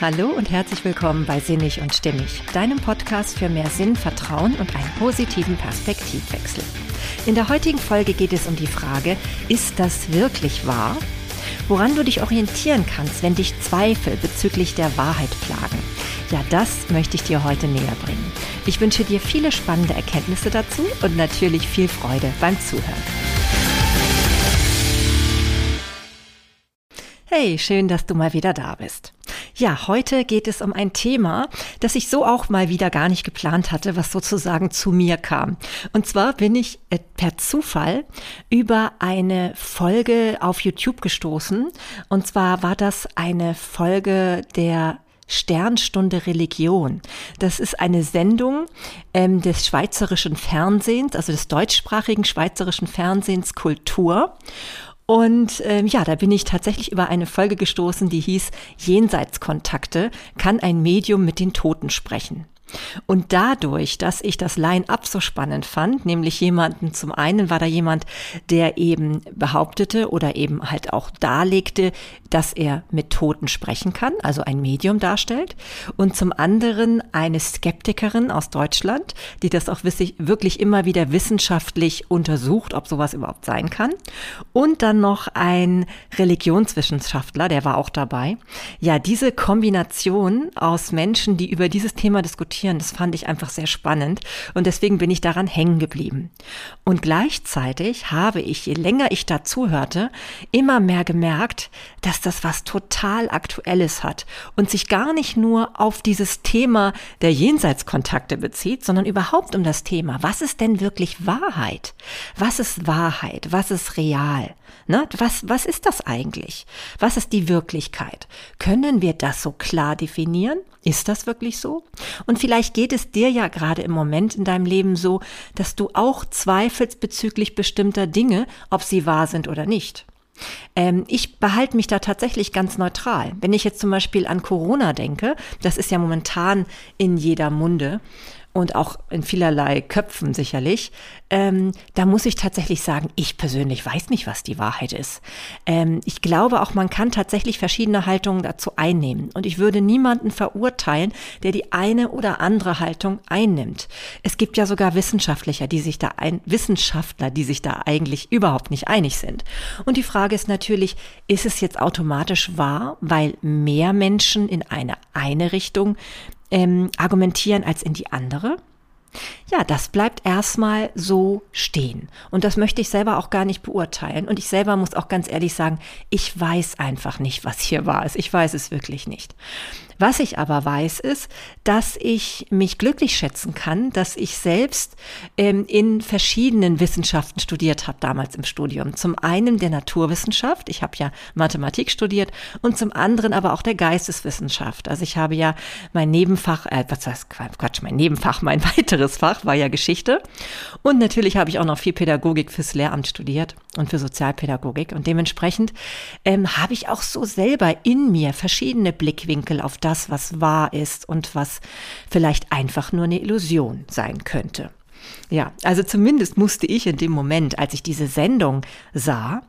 Hallo und herzlich willkommen bei Sinnig und Stimmig, deinem Podcast für mehr Sinn, Vertrauen und einen positiven Perspektivwechsel. In der heutigen Folge geht es um die Frage, ist das wirklich wahr? Woran du dich orientieren kannst, wenn dich Zweifel bezüglich der Wahrheit plagen. Ja, das möchte ich dir heute näher bringen. Ich wünsche dir viele spannende Erkenntnisse dazu und natürlich viel Freude beim Zuhören. Hey, schön, dass du mal wieder da bist. Ja, heute geht es um ein Thema, das ich so auch mal wieder gar nicht geplant hatte, was sozusagen zu mir kam. Und zwar bin ich äh, per Zufall über eine Folge auf YouTube gestoßen. Und zwar war das eine Folge der Sternstunde Religion. Das ist eine Sendung ähm, des schweizerischen Fernsehens, also des deutschsprachigen schweizerischen Fernsehens Kultur. Und ähm, ja, da bin ich tatsächlich über eine Folge gestoßen, die hieß Jenseitskontakte, kann ein Medium mit den Toten sprechen. Und dadurch, dass ich das Line-up so spannend fand, nämlich jemanden, zum einen war da jemand, der eben behauptete oder eben halt auch darlegte, dass er mit Toten sprechen kann, also ein Medium darstellt. Und zum anderen eine Skeptikerin aus Deutschland, die das auch wirklich immer wieder wissenschaftlich untersucht, ob sowas überhaupt sein kann. Und dann noch ein Religionswissenschaftler, der war auch dabei. Ja, diese Kombination aus Menschen, die über dieses Thema diskutieren, diskutieren. Das fand ich einfach sehr spannend und deswegen bin ich daran hängen geblieben. Und gleichzeitig habe ich, je länger ich dazu hörte, immer mehr gemerkt, dass das was total Aktuelles hat und sich gar nicht nur auf dieses Thema der Jenseitskontakte bezieht, sondern überhaupt um das Thema, was ist denn wirklich Wahrheit? Was ist Wahrheit? Was ist real? Ne? Was, was ist das eigentlich? Was ist die Wirklichkeit? Können wir das so klar definieren? Ist das wirklich so? Und vielleicht geht es dir ja gerade im Moment in deinem Leben so, dass du auch zweifelst bezüglich bestimmter Dinge, ob sie wahr sind oder nicht. Ähm, ich behalte mich da tatsächlich ganz neutral. Wenn ich jetzt zum Beispiel an Corona denke, das ist ja momentan in jeder Munde, und auch in vielerlei Köpfen sicherlich, ähm, da muss ich tatsächlich sagen, ich persönlich weiß nicht, was die Wahrheit ist. Ähm, ich glaube auch, man kann tatsächlich verschiedene Haltungen dazu einnehmen. Und ich würde niemanden verurteilen, der die eine oder andere Haltung einnimmt. Es gibt ja sogar Wissenschaftler, die sich da ein, Wissenschaftler, die sich da eigentlich überhaupt nicht einig sind. Und die Frage ist natürlich, ist es jetzt automatisch wahr, weil mehr Menschen in eine eine Richtung ähm, argumentieren als in die andere? Ja, das bleibt erstmal so stehen. Und das möchte ich selber auch gar nicht beurteilen. Und ich selber muss auch ganz ehrlich sagen, ich weiß einfach nicht, was hier ist. Ich weiß es wirklich nicht. Was ich aber weiß, ist, dass ich mich glücklich schätzen kann, dass ich selbst ähm, in verschiedenen Wissenschaften studiert habe damals im Studium. Zum einen der Naturwissenschaft, ich habe ja Mathematik studiert, und zum anderen aber auch der Geisteswissenschaft. Also ich habe ja mein Nebenfach, äh, was heißt Quatsch, mein Nebenfach, mein weiteres Fach war ja Geschichte. Und natürlich habe ich auch noch viel Pädagogik fürs Lehramt studiert und für Sozialpädagogik. Und dementsprechend ähm, habe ich auch so selber in mir verschiedene Blickwinkel auf das, was wahr ist und was vielleicht einfach nur eine Illusion sein könnte. Ja, also zumindest musste ich in dem Moment, als ich diese Sendung sah,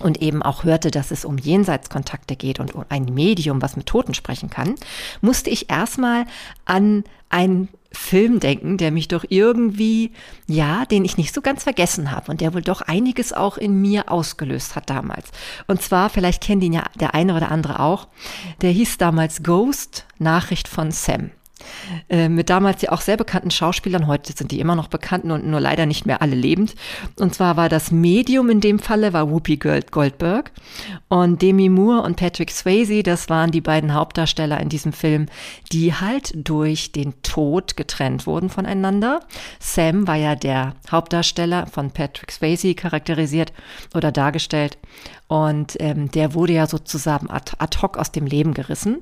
und eben auch hörte, dass es um Jenseitskontakte geht und um ein Medium, was mit Toten sprechen kann, musste ich erstmal an einen Film denken, der mich doch irgendwie, ja, den ich nicht so ganz vergessen habe und der wohl doch einiges auch in mir ausgelöst hat damals. Und zwar, vielleicht kennt ihn ja der eine oder andere auch, der hieß damals Ghost, Nachricht von Sam. Äh, mit damals ja auch sehr bekannten Schauspielern. Heute sind die immer noch bekannt und nur leider nicht mehr alle lebend. Und zwar war das Medium in dem Falle war Whoopi Goldberg und Demi Moore und Patrick Swayze. Das waren die beiden Hauptdarsteller in diesem Film, die halt durch den Tod getrennt wurden voneinander. Sam war ja der Hauptdarsteller von Patrick Swayze charakterisiert oder dargestellt. Und ähm, der wurde ja sozusagen ad, ad hoc aus dem Leben gerissen.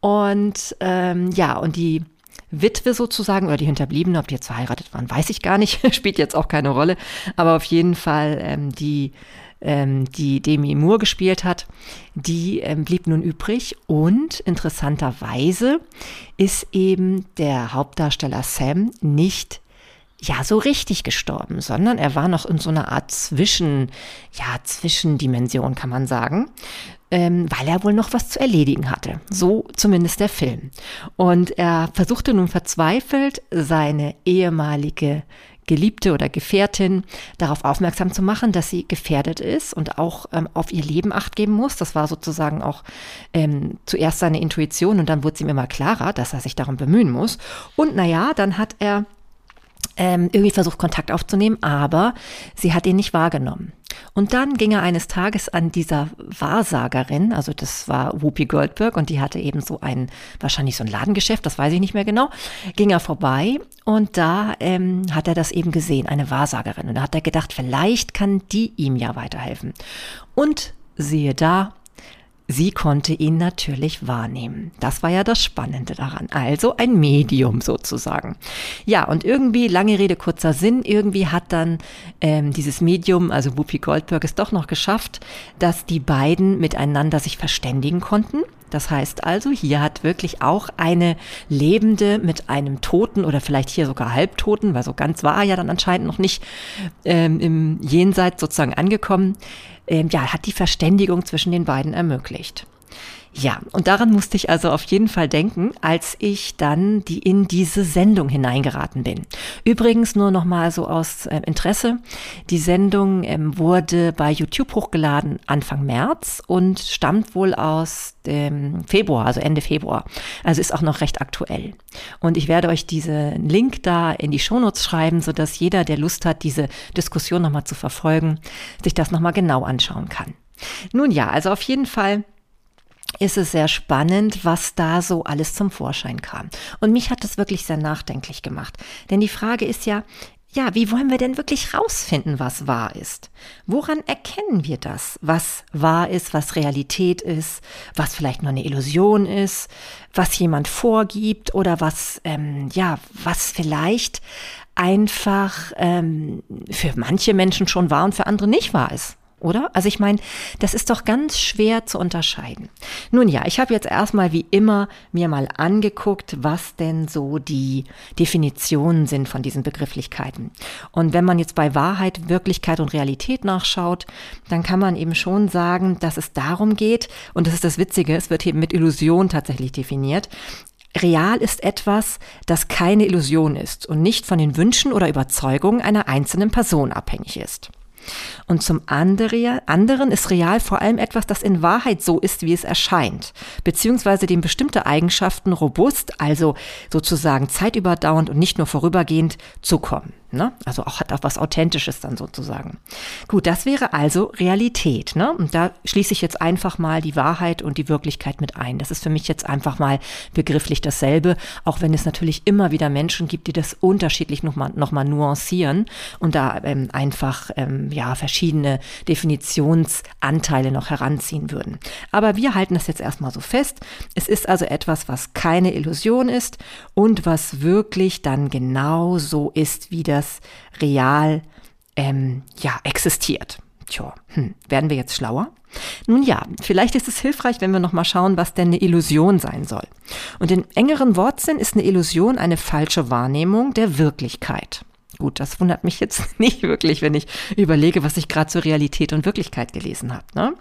Und ähm, ja, und die Witwe sozusagen oder die Hinterbliebene, ob die jetzt verheiratet waren, weiß ich gar nicht, spielt jetzt auch keine Rolle. Aber auf jeden Fall ähm, die ähm, die Demi Moore gespielt hat, die ähm, blieb nun übrig und interessanterweise ist eben der Hauptdarsteller Sam nicht ja so richtig gestorben, sondern er war noch in so einer Art Zwischen, ja, Zwischendimension, kann man sagen. Ähm, weil er wohl noch was zu erledigen hatte. So zumindest der Film. Und er versuchte nun verzweifelt, seine ehemalige Geliebte oder Gefährtin darauf aufmerksam zu machen, dass sie gefährdet ist und auch ähm, auf ihr Leben acht geben muss. Das war sozusagen auch ähm, zuerst seine Intuition und dann wurde es ihm immer klarer, dass er sich darum bemühen muss. Und naja, dann hat er ähm, irgendwie versucht, Kontakt aufzunehmen, aber sie hat ihn nicht wahrgenommen. Und dann ging er eines Tages an dieser Wahrsagerin, also das war Whoopi Goldberg und die hatte eben so ein, wahrscheinlich so ein Ladengeschäft, das weiß ich nicht mehr genau, ging er vorbei und da ähm, hat er das eben gesehen, eine Wahrsagerin. Und da hat er gedacht, vielleicht kann die ihm ja weiterhelfen. Und siehe da, Sie konnte ihn natürlich wahrnehmen. Das war ja das Spannende daran. Also ein Medium sozusagen. Ja, und irgendwie, lange Rede, kurzer Sinn, irgendwie hat dann ähm, dieses Medium, also Whoopi Goldberg, es doch noch geschafft, dass die beiden miteinander sich verständigen konnten. Das heißt also, hier hat wirklich auch eine Lebende mit einem Toten oder vielleicht hier sogar Halbtoten, weil so ganz war er ja dann anscheinend noch nicht ähm, im Jenseits sozusagen angekommen, ähm, ja, hat die Verständigung zwischen den beiden ermöglicht. Ja, und daran musste ich also auf jeden Fall denken, als ich dann die in diese Sendung hineingeraten bin. Übrigens nur noch mal so aus äh, Interesse: Die Sendung ähm, wurde bei YouTube hochgeladen Anfang März und stammt wohl aus dem Februar, also Ende Februar. Also ist auch noch recht aktuell. Und ich werde euch diesen Link da in die Shownotes schreiben, so dass jeder, der Lust hat, diese Diskussion noch mal zu verfolgen, sich das noch mal genau anschauen kann. Nun ja, also auf jeden Fall ist es sehr spannend, was da so alles zum Vorschein kam. Und mich hat das wirklich sehr nachdenklich gemacht. Denn die Frage ist ja, ja, wie wollen wir denn wirklich rausfinden, was wahr ist? Woran erkennen wir das, was wahr ist, was Realität ist, was vielleicht nur eine Illusion ist, was jemand vorgibt oder was, ähm, ja, was vielleicht einfach ähm, für manche Menschen schon wahr und für andere nicht wahr ist? Oder? Also ich meine, das ist doch ganz schwer zu unterscheiden. Nun ja, ich habe jetzt erstmal wie immer mir mal angeguckt, was denn so die Definitionen sind von diesen Begrifflichkeiten. Und wenn man jetzt bei Wahrheit, Wirklichkeit und Realität nachschaut, dann kann man eben schon sagen, dass es darum geht, und das ist das Witzige, es wird eben mit Illusion tatsächlich definiert, Real ist etwas, das keine Illusion ist und nicht von den Wünschen oder Überzeugungen einer einzelnen Person abhängig ist. Und zum anderen ist real vor allem etwas, das in Wahrheit so ist, wie es erscheint, beziehungsweise dem bestimmte Eigenschaften robust, also sozusagen zeitüberdauernd und nicht nur vorübergehend zukommen. Ne? Also auch hat auch was Authentisches dann sozusagen. Gut, das wäre also Realität. Ne? Und da schließe ich jetzt einfach mal die Wahrheit und die Wirklichkeit mit ein. Das ist für mich jetzt einfach mal begrifflich dasselbe, auch wenn es natürlich immer wieder Menschen gibt, die das unterschiedlich nochmal noch mal nuancieren und da ähm, einfach ähm, ja verschiedene Definitionsanteile noch heranziehen würden. Aber wir halten das jetzt erstmal so fest. Es ist also etwas, was keine Illusion ist und was wirklich dann genau so ist, wie das real ähm, ja, existiert. Tja, hm, werden wir jetzt schlauer? Nun ja, vielleicht ist es hilfreich, wenn wir nochmal schauen, was denn eine Illusion sein soll. Und in engeren Wortsinn ist eine Illusion eine falsche Wahrnehmung der Wirklichkeit. Gut, das wundert mich jetzt nicht wirklich, wenn ich überlege, was ich gerade zur Realität und Wirklichkeit gelesen habe. Ne?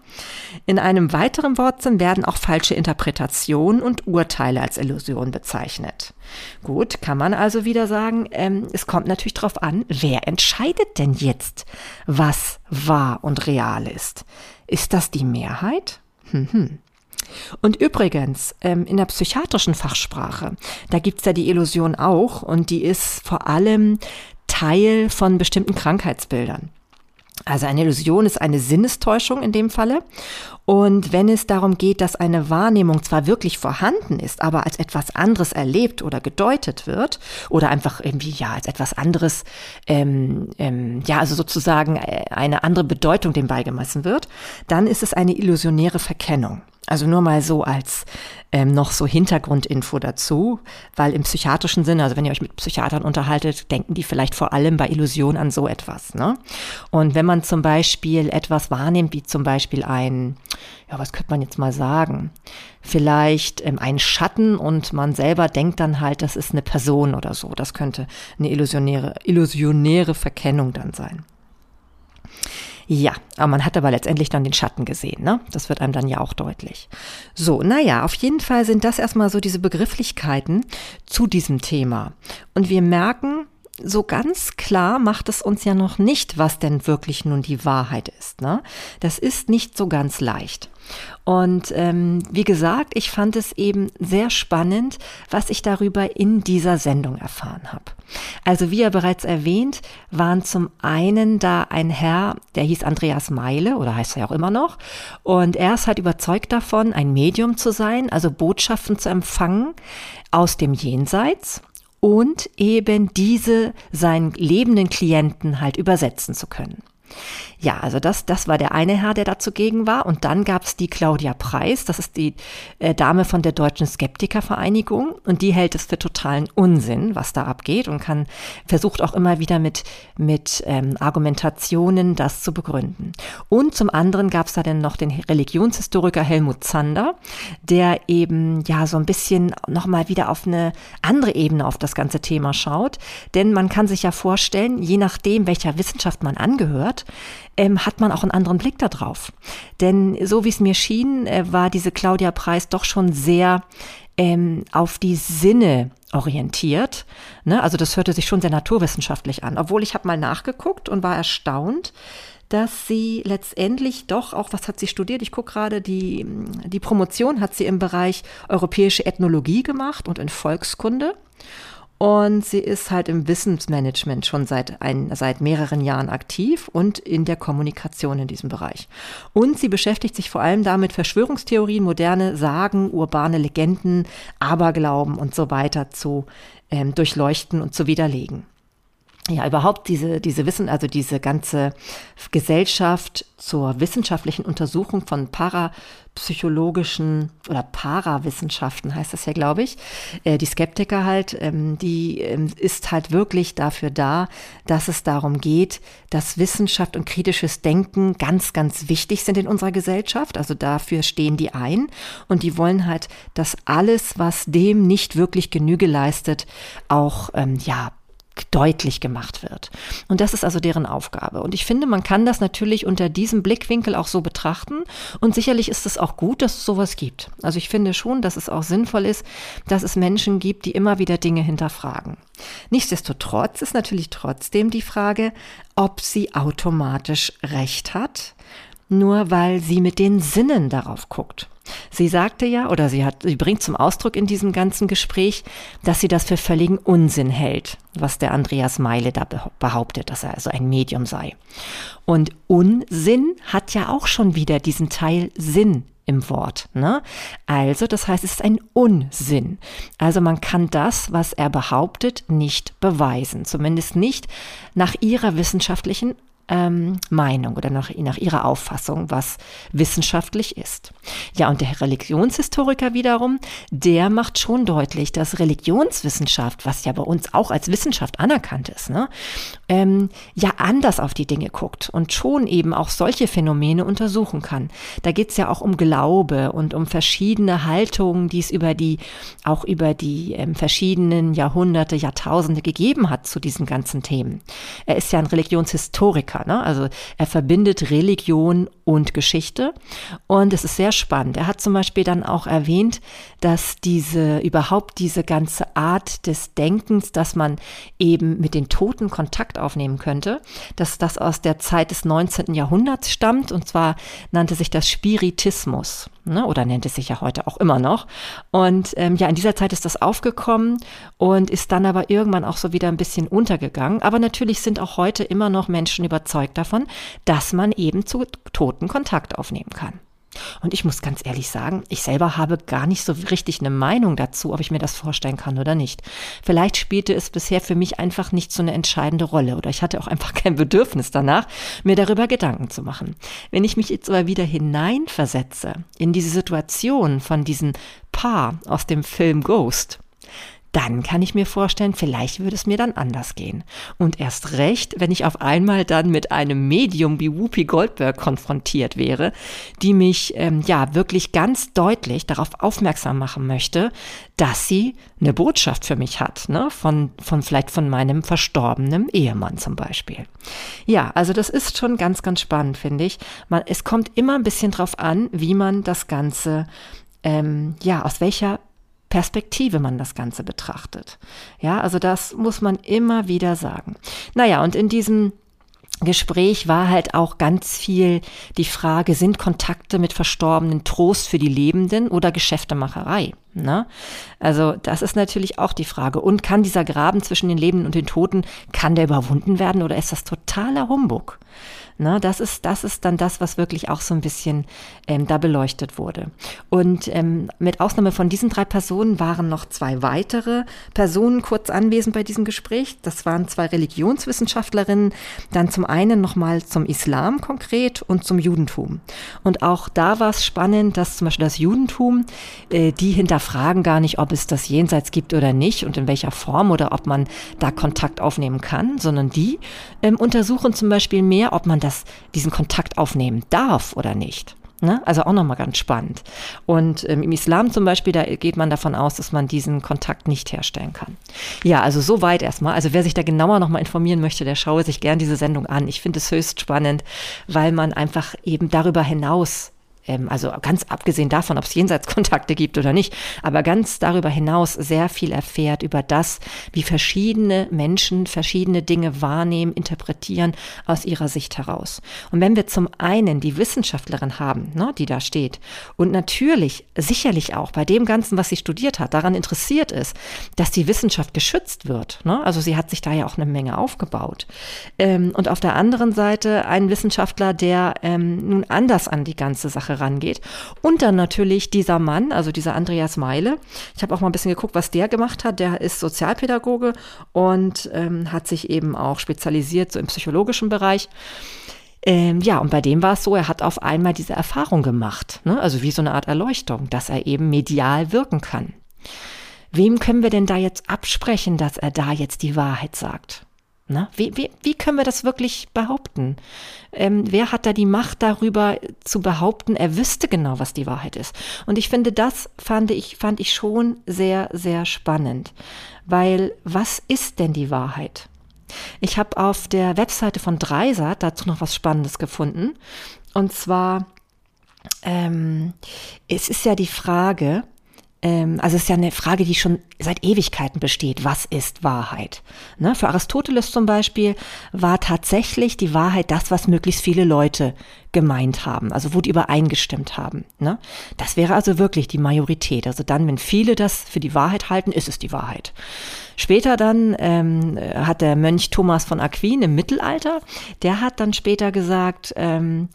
In einem weiteren Wortsinn werden auch falsche Interpretationen und Urteile als Illusion bezeichnet. Gut, kann man also wieder sagen, ähm, es kommt natürlich darauf an, wer entscheidet denn jetzt, was wahr und real ist? Ist das die Mehrheit? Hm, hm. Und übrigens, ähm, in der psychiatrischen Fachsprache, da gibt's ja die Illusion auch und die ist vor allem Teil von bestimmten Krankheitsbildern. Also eine Illusion ist eine Sinnestäuschung in dem Falle. Und wenn es darum geht, dass eine Wahrnehmung zwar wirklich vorhanden ist, aber als etwas anderes erlebt oder gedeutet wird oder einfach irgendwie ja als etwas anderes, ähm, ähm, ja also sozusagen äh, eine andere Bedeutung dem beigemessen wird, dann ist es eine illusionäre Verkennung. Also nur mal so als ähm, noch so Hintergrundinfo dazu, weil im psychiatrischen Sinne, also wenn ihr euch mit Psychiatern unterhaltet, denken die vielleicht vor allem bei Illusion an so etwas. Ne? Und wenn man zum Beispiel etwas wahrnimmt, wie zum Beispiel ein ja, was könnte man jetzt mal sagen? Vielleicht ähm, ein Schatten und man selber denkt dann halt, das ist eine Person oder so. Das könnte eine illusionäre, illusionäre Verkennung dann sein. Ja, aber man hat aber letztendlich dann den Schatten gesehen, ne? Das wird einem dann ja auch deutlich. So, naja, auf jeden Fall sind das erstmal so diese Begrifflichkeiten zu diesem Thema. Und wir merken, so ganz klar macht es uns ja noch nicht, was denn wirklich nun die Wahrheit ist. Ne? Das ist nicht so ganz leicht. Und ähm, wie gesagt, ich fand es eben sehr spannend, was ich darüber in dieser Sendung erfahren habe. Also wie ja bereits erwähnt, waren zum einen da ein Herr, der hieß Andreas Meile oder heißt er auch immer noch. Und er ist halt überzeugt davon, ein Medium zu sein, also Botschaften zu empfangen aus dem Jenseits und eben diese seinen lebenden Klienten halt übersetzen zu können. Ja, also das, das war der eine Herr, der da zugegen war. Und dann gab es die Claudia Preis, das ist die äh, Dame von der Deutschen Skeptikervereinigung. Und die hält es für totalen Unsinn, was da abgeht und kann, versucht auch immer wieder mit, mit ähm, Argumentationen das zu begründen. Und zum anderen gab es da dann noch den Religionshistoriker Helmut Zander, der eben ja so ein bisschen nochmal wieder auf eine andere Ebene auf das ganze Thema schaut. Denn man kann sich ja vorstellen, je nachdem, welcher Wissenschaft man angehört, ähm, hat man auch einen anderen Blick darauf. Denn so wie es mir schien, äh, war diese Claudia Preis doch schon sehr ähm, auf die Sinne orientiert. Ne? Also das hörte sich schon sehr naturwissenschaftlich an. Obwohl ich habe mal nachgeguckt und war erstaunt, dass sie letztendlich doch auch, was hat sie studiert? Ich gucke gerade, die, die Promotion hat sie im Bereich europäische Ethnologie gemacht und in Volkskunde. Und sie ist halt im Wissensmanagement schon seit, ein, seit mehreren Jahren aktiv und in der Kommunikation in diesem Bereich. Und sie beschäftigt sich vor allem damit, Verschwörungstheorien, moderne Sagen, urbane Legenden, Aberglauben und so weiter zu ähm, durchleuchten und zu widerlegen ja, überhaupt diese, diese Wissen, also diese ganze Gesellschaft zur wissenschaftlichen Untersuchung von parapsychologischen oder Parawissenschaften heißt das ja, glaube ich. Äh, die Skeptiker halt, ähm, die ähm, ist halt wirklich dafür da, dass es darum geht, dass Wissenschaft und kritisches Denken ganz, ganz wichtig sind in unserer Gesellschaft. Also dafür stehen die ein und die wollen halt, dass alles, was dem nicht wirklich Genüge leistet, auch, ähm, ja, deutlich gemacht wird. Und das ist also deren Aufgabe. Und ich finde, man kann das natürlich unter diesem Blickwinkel auch so betrachten. Und sicherlich ist es auch gut, dass es sowas gibt. Also ich finde schon, dass es auch sinnvoll ist, dass es Menschen gibt, die immer wieder Dinge hinterfragen. Nichtsdestotrotz ist natürlich trotzdem die Frage, ob sie automatisch recht hat, nur weil sie mit den Sinnen darauf guckt. Sie sagte ja, oder sie hat, sie bringt zum Ausdruck in diesem ganzen Gespräch, dass sie das für völligen Unsinn hält, was der Andreas Meile da behauptet, dass er also ein Medium sei. Und Unsinn hat ja auch schon wieder diesen Teil Sinn im Wort. Ne? Also, das heißt, es ist ein Unsinn. Also man kann das, was er behauptet, nicht beweisen. Zumindest nicht nach ihrer wissenschaftlichen ähm, Meinung oder nach, nach ihrer Auffassung, was wissenschaftlich ist. Ja, und der Religionshistoriker wiederum, der macht schon deutlich, dass Religionswissenschaft, was ja bei uns auch als Wissenschaft anerkannt ist, ne, ähm, ja anders auf die Dinge guckt und schon eben auch solche Phänomene untersuchen kann. Da geht es ja auch um Glaube und um verschiedene Haltungen, die es über die, auch über die ähm, verschiedenen Jahrhunderte, Jahrtausende gegeben hat zu diesen ganzen Themen. Er ist ja ein Religionshistoriker Historiker. Ne? Also er verbindet Religion und Geschichte. Und es ist sehr spannend. Er hat zum Beispiel dann auch erwähnt, dass diese überhaupt diese ganze Art des Denkens, dass man eben mit den Toten Kontakt aufnehmen könnte, dass das aus der Zeit des 19. Jahrhunderts stammt. Und zwar nannte sich das Spiritismus ne, oder nennt es sich ja heute auch immer noch. Und ähm, ja, in dieser Zeit ist das aufgekommen und ist dann aber irgendwann auch so wieder ein bisschen untergegangen. Aber natürlich sind auch heute immer noch Menschen überzeugt davon, dass man eben zu Toten Kontakt aufnehmen kann. Und ich muss ganz ehrlich sagen, ich selber habe gar nicht so richtig eine Meinung dazu, ob ich mir das vorstellen kann oder nicht. Vielleicht spielte es bisher für mich einfach nicht so eine entscheidende Rolle oder ich hatte auch einfach kein Bedürfnis danach, mir darüber Gedanken zu machen. Wenn ich mich jetzt aber wieder hineinversetze in diese Situation von diesem Paar aus dem Film Ghost, dann kann ich mir vorstellen, vielleicht würde es mir dann anders gehen. Und erst recht, wenn ich auf einmal dann mit einem Medium wie Whoopi Goldberg konfrontiert wäre, die mich ähm, ja wirklich ganz deutlich darauf aufmerksam machen möchte, dass sie eine Botschaft für mich hat, ne? von, von vielleicht von meinem verstorbenen Ehemann zum Beispiel. Ja, also das ist schon ganz, ganz spannend, finde ich. Man, es kommt immer ein bisschen drauf an, wie man das Ganze, ähm, ja, aus welcher Perspektive man das Ganze betrachtet. Ja, also das muss man immer wieder sagen. Naja, und in diesem Gespräch war halt auch ganz viel die Frage, sind Kontakte mit Verstorbenen Trost für die Lebenden oder Geschäftemacherei? Ne? Also das ist natürlich auch die Frage. Und kann dieser Graben zwischen den Lebenden und den Toten, kann der überwunden werden oder ist das totaler Humbug? Ne, das, ist, das ist dann das, was wirklich auch so ein bisschen ähm, da beleuchtet wurde. Und ähm, mit Ausnahme von diesen drei Personen waren noch zwei weitere Personen kurz anwesend bei diesem Gespräch. Das waren zwei Religionswissenschaftlerinnen, dann zum einen nochmal zum Islam konkret und zum Judentum. Und auch da war es spannend, dass zum Beispiel das Judentum, äh, die hinterfragen gar nicht, ob es das Jenseits gibt oder nicht und in welcher Form oder ob man da Kontakt aufnehmen kann, sondern die ähm, untersuchen zum Beispiel mehr, ob man das, diesen Kontakt aufnehmen darf oder nicht. Ne? Also auch nochmal ganz spannend. Und ähm, im Islam zum Beispiel, da geht man davon aus, dass man diesen Kontakt nicht herstellen kann. Ja, also soweit erstmal. Also wer sich da genauer nochmal informieren möchte, der schaue sich gern diese Sendung an. Ich finde es höchst spannend, weil man einfach eben darüber hinaus ähm, also ganz abgesehen davon, ob es Jenseitskontakte gibt oder nicht, aber ganz darüber hinaus sehr viel erfährt über das, wie verschiedene Menschen verschiedene Dinge wahrnehmen, interpretieren aus ihrer Sicht heraus. Und wenn wir zum einen die Wissenschaftlerin haben, ne, die da steht, und natürlich sicherlich auch bei dem Ganzen, was sie studiert hat, daran interessiert ist, dass die Wissenschaft geschützt wird. Ne? Also sie hat sich da ja auch eine Menge aufgebaut. Ähm, und auf der anderen Seite ein Wissenschaftler, der ähm, nun anders an die ganze Sache rangeht. Und dann natürlich dieser Mann, also dieser Andreas Meile. Ich habe auch mal ein bisschen geguckt, was der gemacht hat. Der ist Sozialpädagoge und ähm, hat sich eben auch spezialisiert so im psychologischen Bereich. Ähm, ja, und bei dem war es so, er hat auf einmal diese Erfahrung gemacht, ne? also wie so eine Art Erleuchtung, dass er eben medial wirken kann. Wem können wir denn da jetzt absprechen, dass er da jetzt die Wahrheit sagt? Na, wie, wie, wie können wir das wirklich behaupten? Ähm, wer hat da die Macht darüber zu behaupten, er wüsste genau, was die Wahrheit ist? Und ich finde, das fand ich, fand ich schon sehr, sehr spannend. Weil was ist denn die Wahrheit? Ich habe auf der Webseite von Dreisat dazu noch was Spannendes gefunden. Und zwar, ähm, es ist ja die Frage, also es ist ja eine Frage, die schon seit Ewigkeiten besteht. Was ist Wahrheit? Ne? Für Aristoteles zum Beispiel war tatsächlich die Wahrheit das, was möglichst viele Leute gemeint haben, also wo die übereingestimmt haben. Ne? Das wäre also wirklich die Majorität. Also dann, wenn viele das für die Wahrheit halten, ist es die Wahrheit. Später dann ähm, hat der Mönch Thomas von Aquin im Mittelalter, der hat dann später gesagt, ähm,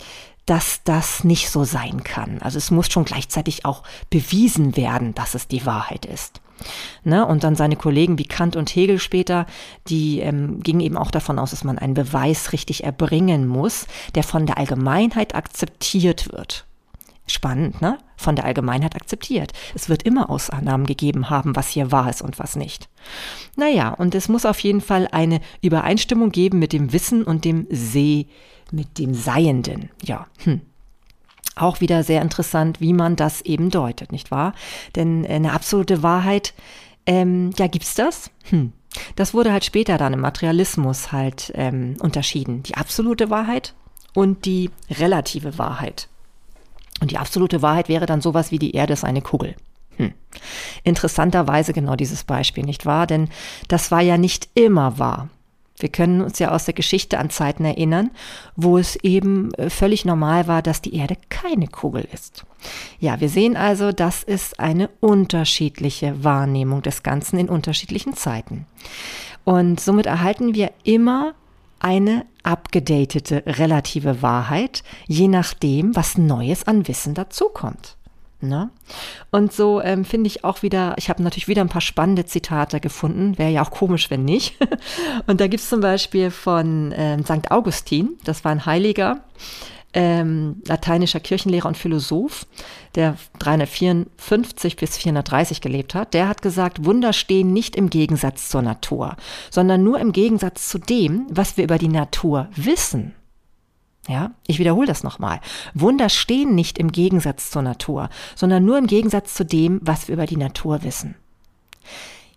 dass das nicht so sein kann. Also es muss schon gleichzeitig auch bewiesen werden, dass es die Wahrheit ist. Ne? Und dann seine Kollegen wie Kant und Hegel später, die ähm, gingen eben auch davon aus, dass man einen Beweis richtig erbringen muss, der von der Allgemeinheit akzeptiert wird. Spannend, ne? Von der Allgemeinheit akzeptiert. Es wird immer Ausnahmen gegeben haben, was hier wahr ist und was nicht. Naja, und es muss auf jeden Fall eine Übereinstimmung geben mit dem Wissen und dem Seh mit dem Seienden. Ja, hm. Auch wieder sehr interessant, wie man das eben deutet, nicht wahr? Denn eine absolute Wahrheit, ähm, ja, gibt's das? Hm. Das wurde halt später dann im Materialismus halt ähm, unterschieden. Die absolute Wahrheit und die relative Wahrheit. Und die absolute Wahrheit wäre dann sowas wie die Erde ist eine Kugel. Hm. Interessanterweise genau dieses Beispiel, nicht wahr? Denn das war ja nicht immer wahr. Wir können uns ja aus der Geschichte an Zeiten erinnern, wo es eben äh, völlig normal war, dass die Erde keine Kugel ist. Ja, wir sehen also, das ist eine unterschiedliche Wahrnehmung des Ganzen in unterschiedlichen Zeiten. Und somit erhalten wir immer eine abgedatete relative Wahrheit, je nachdem, was Neues an Wissen dazukommt. Ne? Und so ähm, finde ich auch wieder, ich habe natürlich wieder ein paar spannende Zitate gefunden, wäre ja auch komisch, wenn nicht. Und da gibt es zum Beispiel von ähm, St. Augustin, das war ein Heiliger, ähm, lateinischer Kirchenlehrer und Philosoph, der 354 bis 430 gelebt hat, der hat gesagt, Wunder stehen nicht im Gegensatz zur Natur, sondern nur im Gegensatz zu dem, was wir über die Natur wissen. Ja, ich wiederhole das nochmal. Wunder stehen nicht im Gegensatz zur Natur, sondern nur im Gegensatz zu dem, was wir über die Natur wissen.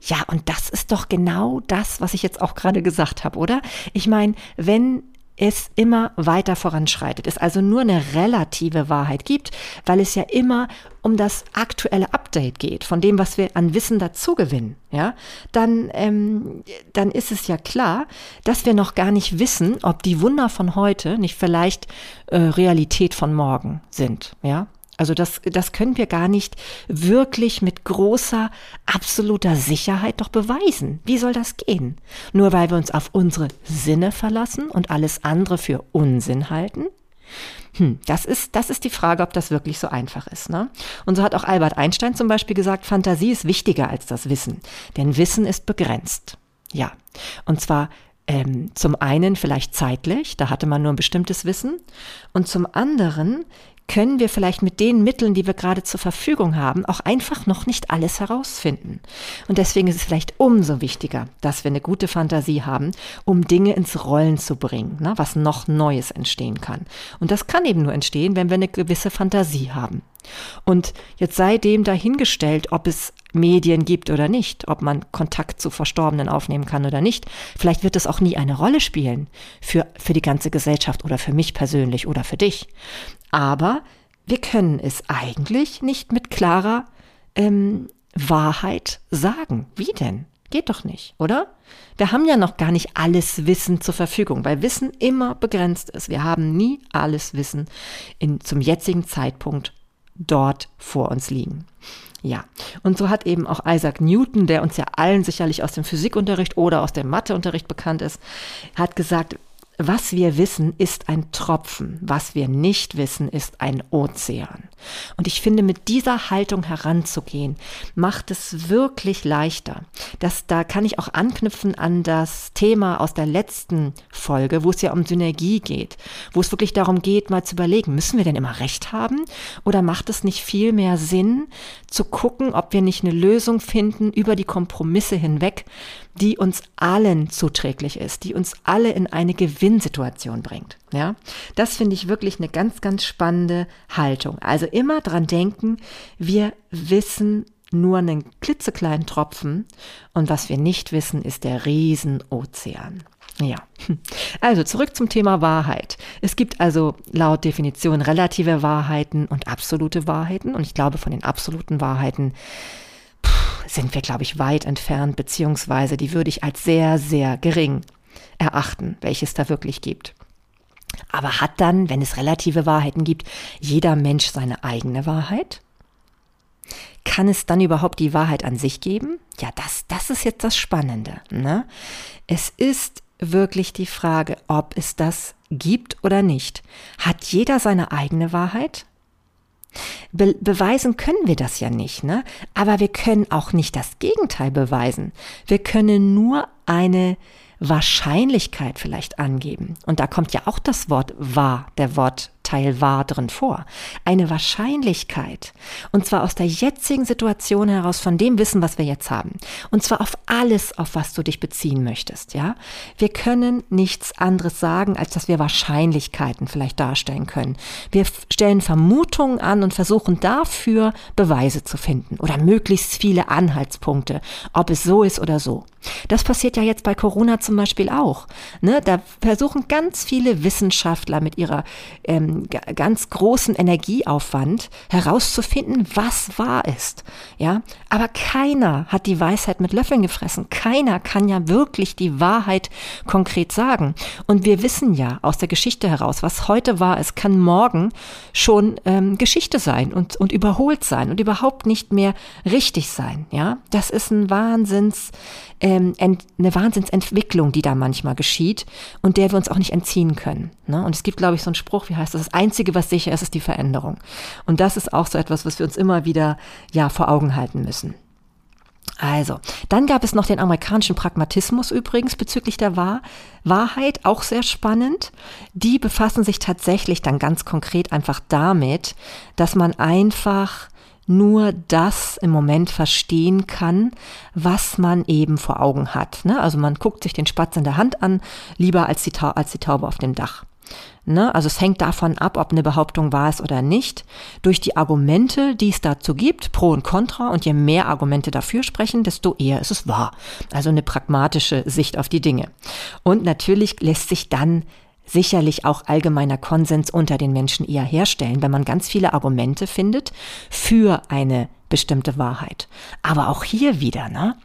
Ja, und das ist doch genau das, was ich jetzt auch gerade gesagt habe, oder? Ich meine, wenn es immer weiter voranschreitet, es also nur eine relative Wahrheit gibt, weil es ja immer um das aktuelle Update geht, von dem, was wir an Wissen dazugewinnen, ja, dann, ähm, dann ist es ja klar, dass wir noch gar nicht wissen, ob die Wunder von heute nicht vielleicht äh, Realität von morgen sind, ja. Also das, das können wir gar nicht wirklich mit großer, absoluter Sicherheit doch beweisen. Wie soll das gehen? Nur weil wir uns auf unsere Sinne verlassen und alles andere für Unsinn halten? Hm, das ist, das ist die Frage, ob das wirklich so einfach ist. Ne? Und so hat auch Albert Einstein zum Beispiel gesagt, Fantasie ist wichtiger als das Wissen, denn Wissen ist begrenzt. Ja, und zwar ähm, zum einen vielleicht zeitlich, da hatte man nur ein bestimmtes Wissen, und zum anderen können wir vielleicht mit den Mitteln, die wir gerade zur Verfügung haben, auch einfach noch nicht alles herausfinden. Und deswegen ist es vielleicht umso wichtiger, dass wir eine gute Fantasie haben, um Dinge ins Rollen zu bringen, ne, was noch Neues entstehen kann. Und das kann eben nur entstehen, wenn wir eine gewisse Fantasie haben. Und jetzt sei dem dahingestellt, ob es Medien gibt oder nicht, ob man Kontakt zu Verstorbenen aufnehmen kann oder nicht. Vielleicht wird es auch nie eine Rolle spielen für, für die ganze Gesellschaft oder für mich persönlich oder für dich. Aber wir können es eigentlich nicht mit klarer ähm, Wahrheit sagen. Wie denn? Geht doch nicht, oder? Wir haben ja noch gar nicht alles Wissen zur Verfügung, weil Wissen immer begrenzt ist. Wir haben nie alles Wissen in, zum jetzigen Zeitpunkt dort vor uns liegen. Ja, und so hat eben auch Isaac Newton, der uns ja allen sicherlich aus dem Physikunterricht oder aus dem Matheunterricht bekannt ist, hat gesagt, was wir wissen, ist ein Tropfen. Was wir nicht wissen, ist ein Ozean. Und ich finde, mit dieser Haltung heranzugehen, macht es wirklich leichter. Das, da kann ich auch anknüpfen an das Thema aus der letzten Folge, wo es ja um Synergie geht, wo es wirklich darum geht, mal zu überlegen, müssen wir denn immer recht haben? Oder macht es nicht viel mehr Sinn, zu gucken, ob wir nicht eine Lösung finden über die Kompromisse hinweg, die uns allen zuträglich ist, die uns alle in eine Gewinnsituation bringt. Ja, das finde ich wirklich eine ganz, ganz spannende Haltung. Also immer dran denken, wir wissen nur einen klitzekleinen Tropfen und was wir nicht wissen, ist der Riesenozean. Ja, also zurück zum Thema Wahrheit. Es gibt also laut Definition relative Wahrheiten und absolute Wahrheiten und ich glaube von den absoluten Wahrheiten sind wir, glaube ich, weit entfernt, beziehungsweise die würde ich als sehr, sehr gering erachten, welches da wirklich gibt. Aber hat dann, wenn es relative Wahrheiten gibt, jeder Mensch seine eigene Wahrheit? Kann es dann überhaupt die Wahrheit an sich geben? Ja, das, das ist jetzt das Spannende. Ne? Es ist wirklich die Frage, ob es das gibt oder nicht. Hat jeder seine eigene Wahrheit? Be beweisen können wir das ja nicht, ne? Aber wir können auch nicht das Gegenteil beweisen. Wir können nur eine Wahrscheinlichkeit vielleicht angeben. Und da kommt ja auch das Wort wahr, der Wort Teil wahr drin vor. Eine Wahrscheinlichkeit. Und zwar aus der jetzigen Situation heraus, von dem Wissen, was wir jetzt haben. Und zwar auf alles, auf was du dich beziehen möchtest, ja. Wir können nichts anderes sagen, als dass wir Wahrscheinlichkeiten vielleicht darstellen können. Wir stellen Vermutungen an und versuchen dafür Beweise zu finden oder möglichst viele Anhaltspunkte, ob es so ist oder so. Das passiert ja jetzt bei Corona zum Beispiel auch. Ne? Da versuchen ganz viele Wissenschaftler mit ihrer ähm, ganz großen Energieaufwand herauszufinden, was wahr ist. Ja, aber keiner hat die Weisheit mit Löffeln gefressen. Keiner kann ja wirklich die Wahrheit konkret sagen. Und wir wissen ja aus der Geschichte heraus, was heute wahr ist, kann morgen schon ähm, Geschichte sein und, und überholt sein und überhaupt nicht mehr richtig sein. Ja, das ist ein Wahnsinns, ähm, eine Wahnsinnsentwicklung, die da manchmal geschieht und der wir uns auch nicht entziehen können. Ne? Und es gibt, glaube ich, so einen Spruch, wie heißt das? Das Einzige, was sicher ist, ist die Veränderung. Und das ist auch so etwas, was wir uns immer wieder ja vor Augen halten müssen. Also, dann gab es noch den amerikanischen Pragmatismus übrigens bezüglich der Wahr Wahrheit, auch sehr spannend. Die befassen sich tatsächlich dann ganz konkret einfach damit, dass man einfach nur das im Moment verstehen kann, was man eben vor Augen hat. Ne? Also man guckt sich den Spatz in der Hand an, lieber als die, als die Taube auf dem Dach. Ne? Also es hängt davon ab, ob eine Behauptung wahr ist oder nicht, durch die Argumente, die es dazu gibt, pro und contra. Und je mehr Argumente dafür sprechen, desto eher ist es wahr. Also eine pragmatische Sicht auf die Dinge. Und natürlich lässt sich dann sicherlich auch allgemeiner Konsens unter den Menschen eher herstellen, wenn man ganz viele Argumente findet für eine bestimmte Wahrheit. Aber auch hier wieder, ne?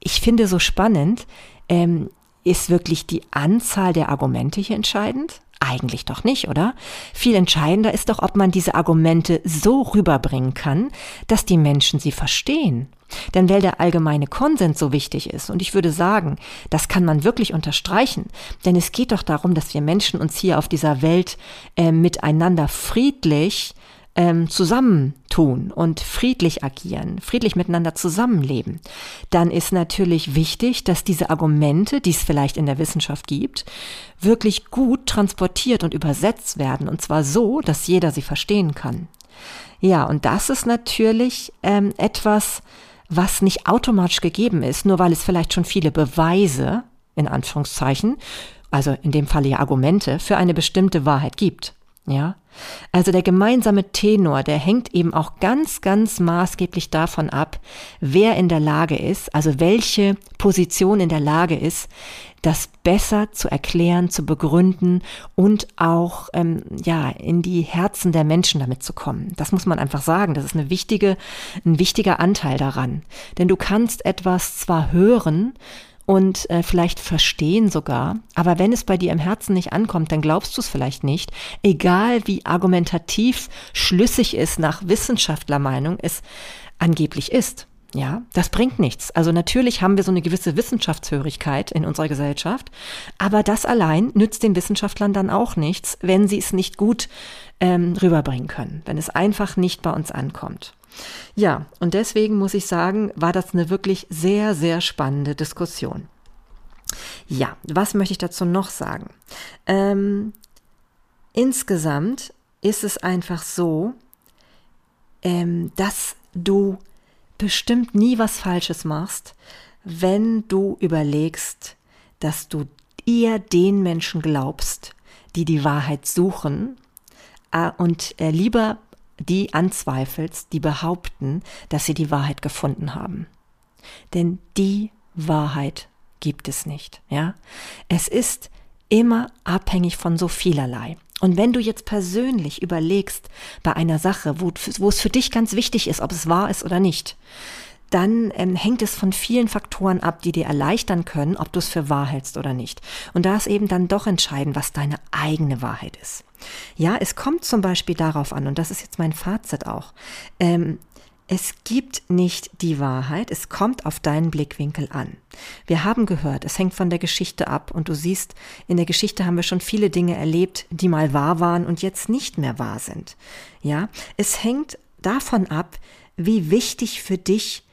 Ich finde so spannend, ähm, ist wirklich die Anzahl der Argumente hier entscheidend? Eigentlich doch nicht, oder? Viel entscheidender ist doch, ob man diese Argumente so rüberbringen kann, dass die Menschen sie verstehen. Denn weil der allgemeine Konsens so wichtig ist, und ich würde sagen, das kann man wirklich unterstreichen, denn es geht doch darum, dass wir Menschen uns hier auf dieser Welt äh, miteinander friedlich ähm, zusammentun und friedlich agieren, friedlich miteinander zusammenleben, dann ist natürlich wichtig, dass diese Argumente, die es vielleicht in der Wissenschaft gibt, wirklich gut transportiert und übersetzt werden, und zwar so, dass jeder sie verstehen kann. Ja, und das ist natürlich ähm, etwas, was nicht automatisch gegeben ist, nur weil es vielleicht schon viele Beweise, in Anführungszeichen, also in dem Falle ja Argumente, für eine bestimmte Wahrheit gibt. Ja, also der gemeinsame Tenor, der hängt eben auch ganz, ganz maßgeblich davon ab, wer in der Lage ist, also welche Position in der Lage ist, das besser zu erklären, zu begründen und auch ähm, ja in die Herzen der Menschen damit zu kommen. Das muss man einfach sagen. Das ist eine wichtige, ein wichtiger Anteil daran, denn du kannst etwas zwar hören, und äh, vielleicht verstehen sogar. Aber wenn es bei dir im Herzen nicht ankommt, dann glaubst du es vielleicht nicht. Egal wie argumentativ schlüssig es nach Wissenschaftlermeinung es angeblich ist. Ja, das bringt nichts. Also natürlich haben wir so eine gewisse Wissenschaftshörigkeit in unserer Gesellschaft, aber das allein nützt den Wissenschaftlern dann auch nichts, wenn sie es nicht gut ähm, rüberbringen können, wenn es einfach nicht bei uns ankommt. Ja, und deswegen muss ich sagen, war das eine wirklich sehr, sehr spannende Diskussion. Ja, was möchte ich dazu noch sagen? Ähm, insgesamt ist es einfach so, ähm, dass du bestimmt nie was Falsches machst, wenn du überlegst, dass du eher den Menschen glaubst, die die Wahrheit suchen äh, und äh, lieber die anzweifelst, die behaupten, dass sie die Wahrheit gefunden haben. Denn die Wahrheit gibt es nicht, ja? Es ist immer abhängig von so vielerlei. Und wenn du jetzt persönlich überlegst bei einer Sache, wo, wo es für dich ganz wichtig ist, ob es wahr ist oder nicht, dann ähm, hängt es von vielen Faktoren ab, die dir erleichtern können, ob du es für wahr hältst oder nicht. Und da ist eben dann doch entscheidend, was deine eigene Wahrheit ist. Ja, es kommt zum Beispiel darauf an, und das ist jetzt mein Fazit auch, ähm, es gibt nicht die Wahrheit, es kommt auf deinen Blickwinkel an. Wir haben gehört, es hängt von der Geschichte ab und du siehst, in der Geschichte haben wir schon viele Dinge erlebt, die mal wahr waren und jetzt nicht mehr wahr sind. Ja, es hängt davon ab, wie wichtig für dich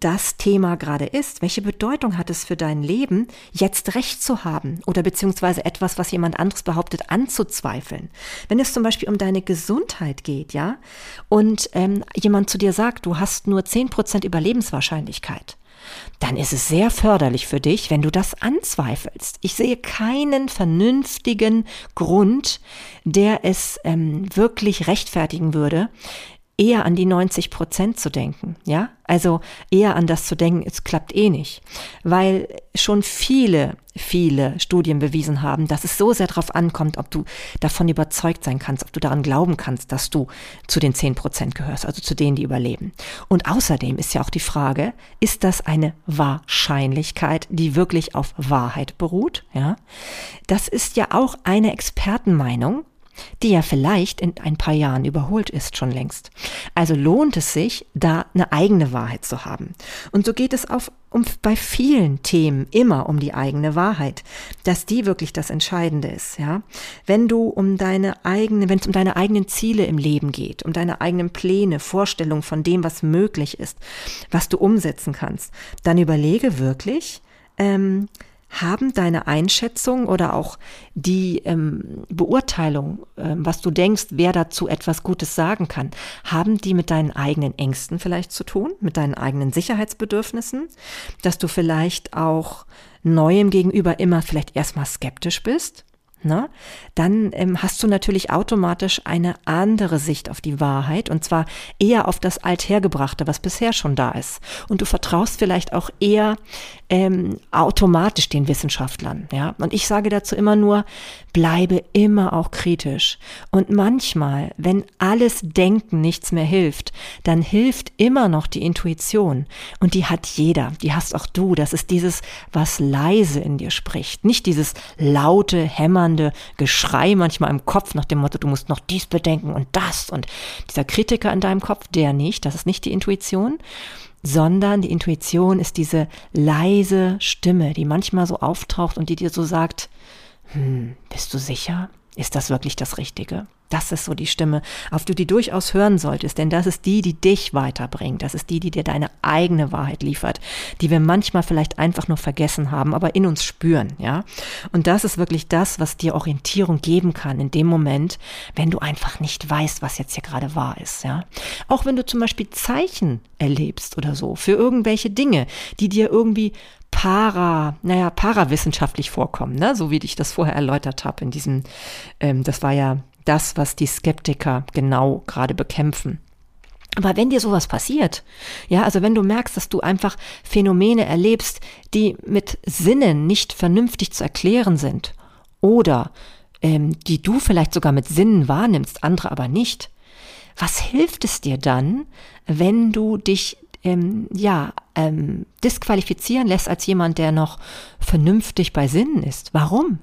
das Thema gerade ist. Welche Bedeutung hat es für dein Leben, jetzt Recht zu haben oder beziehungsweise etwas, was jemand anderes behauptet, anzuzweifeln? Wenn es zum Beispiel um deine Gesundheit geht, ja, und ähm, jemand zu dir sagt, du hast nur zehn Prozent Überlebenswahrscheinlichkeit, dann ist es sehr förderlich für dich, wenn du das anzweifelst. Ich sehe keinen vernünftigen Grund, der es ähm, wirklich rechtfertigen würde, eher an die 90 Prozent zu denken, ja? Also eher an das zu denken, es klappt eh nicht. Weil schon viele, viele Studien bewiesen haben, dass es so sehr darauf ankommt, ob du davon überzeugt sein kannst, ob du daran glauben kannst, dass du zu den 10 Prozent gehörst, also zu denen, die überleben. Und außerdem ist ja auch die Frage, ist das eine Wahrscheinlichkeit, die wirklich auf Wahrheit beruht, ja? Das ist ja auch eine Expertenmeinung, die ja vielleicht in ein paar Jahren überholt ist schon längst. Also lohnt es sich, da eine eigene Wahrheit zu haben. Und so geht es auf, um, bei vielen Themen immer um die eigene Wahrheit, dass die wirklich das Entscheidende ist, ja. Wenn du um deine eigene, wenn es um deine eigenen Ziele im Leben geht, um deine eigenen Pläne, Vorstellungen von dem, was möglich ist, was du umsetzen kannst, dann überlege wirklich, ähm, haben deine Einschätzung oder auch die ähm, Beurteilung, ähm, was du denkst, wer dazu etwas Gutes sagen kann, haben die mit deinen eigenen Ängsten vielleicht zu tun, mit deinen eigenen Sicherheitsbedürfnissen, dass du vielleicht auch Neuem gegenüber immer vielleicht erstmal skeptisch bist? Ne, dann ähm, hast du natürlich automatisch eine andere Sicht auf die Wahrheit und zwar eher auf das Althergebrachte, was bisher schon da ist. Und du vertraust vielleicht auch eher ähm, automatisch den Wissenschaftlern. Ja? Und ich sage dazu immer nur, bleibe immer auch kritisch. Und manchmal, wenn alles Denken nichts mehr hilft, dann hilft immer noch die Intuition. Und die hat jeder, die hast auch du. Das ist dieses, was leise in dir spricht. Nicht dieses laute, hämmernde Geschrei manchmal im Kopf nach dem Motto, du musst noch dies bedenken und das. Und dieser Kritiker in deinem Kopf, der nicht, das ist nicht die Intuition sondern die Intuition ist diese leise Stimme, die manchmal so auftaucht und die dir so sagt, hm, bist du sicher? Ist das wirklich das Richtige? Das ist so die Stimme, auf die du durchaus hören solltest, denn das ist die, die dich weiterbringt. Das ist die, die dir deine eigene Wahrheit liefert, die wir manchmal vielleicht einfach nur vergessen haben, aber in uns spüren, ja. Und das ist wirklich das, was dir Orientierung geben kann in dem Moment, wenn du einfach nicht weißt, was jetzt hier gerade wahr ist, ja. Auch wenn du zum Beispiel Zeichen erlebst oder so für irgendwelche Dinge, die dir irgendwie para, naja, parawissenschaftlich vorkommen, ne? so wie ich das vorher erläutert habe in diesem, ähm, das war ja das, was die Skeptiker genau gerade bekämpfen. Aber wenn dir sowas passiert, ja, also wenn du merkst, dass du einfach Phänomene erlebst, die mit Sinnen nicht vernünftig zu erklären sind oder ähm, die du vielleicht sogar mit Sinnen wahrnimmst, andere aber nicht, was hilft es dir dann, wenn du dich ähm, ja, ähm, disqualifizieren lässt als jemand, der noch vernünftig bei Sinnen ist. Warum?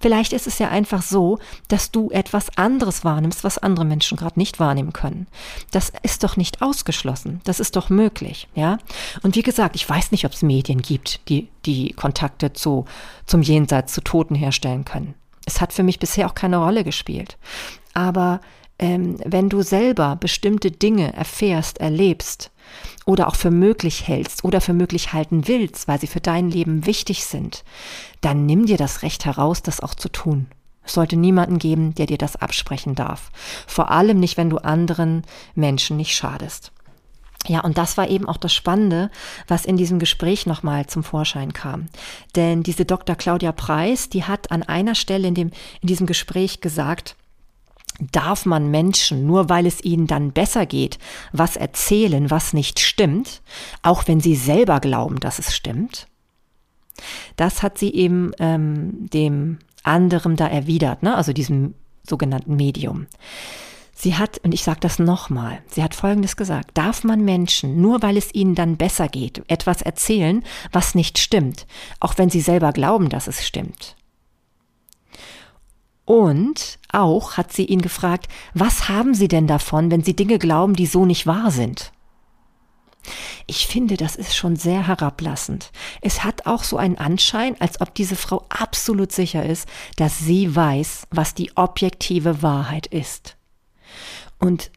Vielleicht ist es ja einfach so, dass du etwas anderes wahrnimmst, was andere Menschen gerade nicht wahrnehmen können. Das ist doch nicht ausgeschlossen. Das ist doch möglich, ja. Und wie gesagt, ich weiß nicht, ob es Medien gibt, die die Kontakte zu zum Jenseits, zu Toten herstellen können. Es hat für mich bisher auch keine Rolle gespielt. Aber ähm, wenn du selber bestimmte Dinge erfährst, erlebst oder auch für möglich hältst oder für möglich halten willst, weil sie für dein Leben wichtig sind, dann nimm dir das Recht heraus, das auch zu tun. Es sollte niemanden geben, der dir das absprechen darf. Vor allem nicht, wenn du anderen Menschen nicht schadest. Ja, und das war eben auch das Spannende, was in diesem Gespräch nochmal zum Vorschein kam. Denn diese Dr. Claudia Preis, die hat an einer Stelle in, dem, in diesem Gespräch gesagt, darf man Menschen, nur weil es ihnen dann besser geht, was erzählen, was nicht stimmt, auch wenn sie selber glauben, dass es stimmt? Das hat sie eben ähm, dem anderen da erwidert, ne? also diesem sogenannten Medium. Sie hat, und ich sage das nochmal, sie hat Folgendes gesagt, darf man Menschen, nur weil es ihnen dann besser geht, etwas erzählen, was nicht stimmt, auch wenn sie selber glauben, dass es stimmt? Und auch hat sie ihn gefragt, was haben Sie denn davon, wenn Sie Dinge glauben, die so nicht wahr sind? Ich finde, das ist schon sehr herablassend. Es hat auch so einen Anschein, als ob diese Frau absolut sicher ist, dass sie weiß, was die objektive Wahrheit ist. Und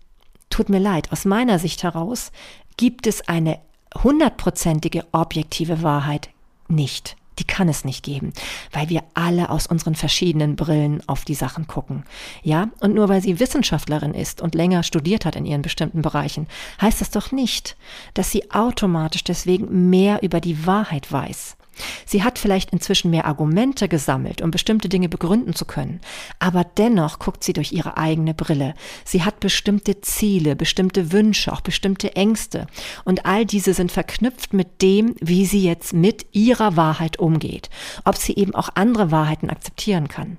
tut mir leid, aus meiner Sicht heraus gibt es eine hundertprozentige objektive Wahrheit nicht die kann es nicht geben, weil wir alle aus unseren verschiedenen Brillen auf die Sachen gucken. Ja, und nur weil sie Wissenschaftlerin ist und länger studiert hat in ihren bestimmten Bereichen, heißt das doch nicht, dass sie automatisch deswegen mehr über die Wahrheit weiß. Sie hat vielleicht inzwischen mehr Argumente gesammelt, um bestimmte Dinge begründen zu können, aber dennoch guckt sie durch ihre eigene Brille. Sie hat bestimmte Ziele, bestimmte Wünsche, auch bestimmte Ängste und all diese sind verknüpft mit dem, wie sie jetzt mit ihrer Wahrheit umgeht, ob sie eben auch andere Wahrheiten akzeptieren kann.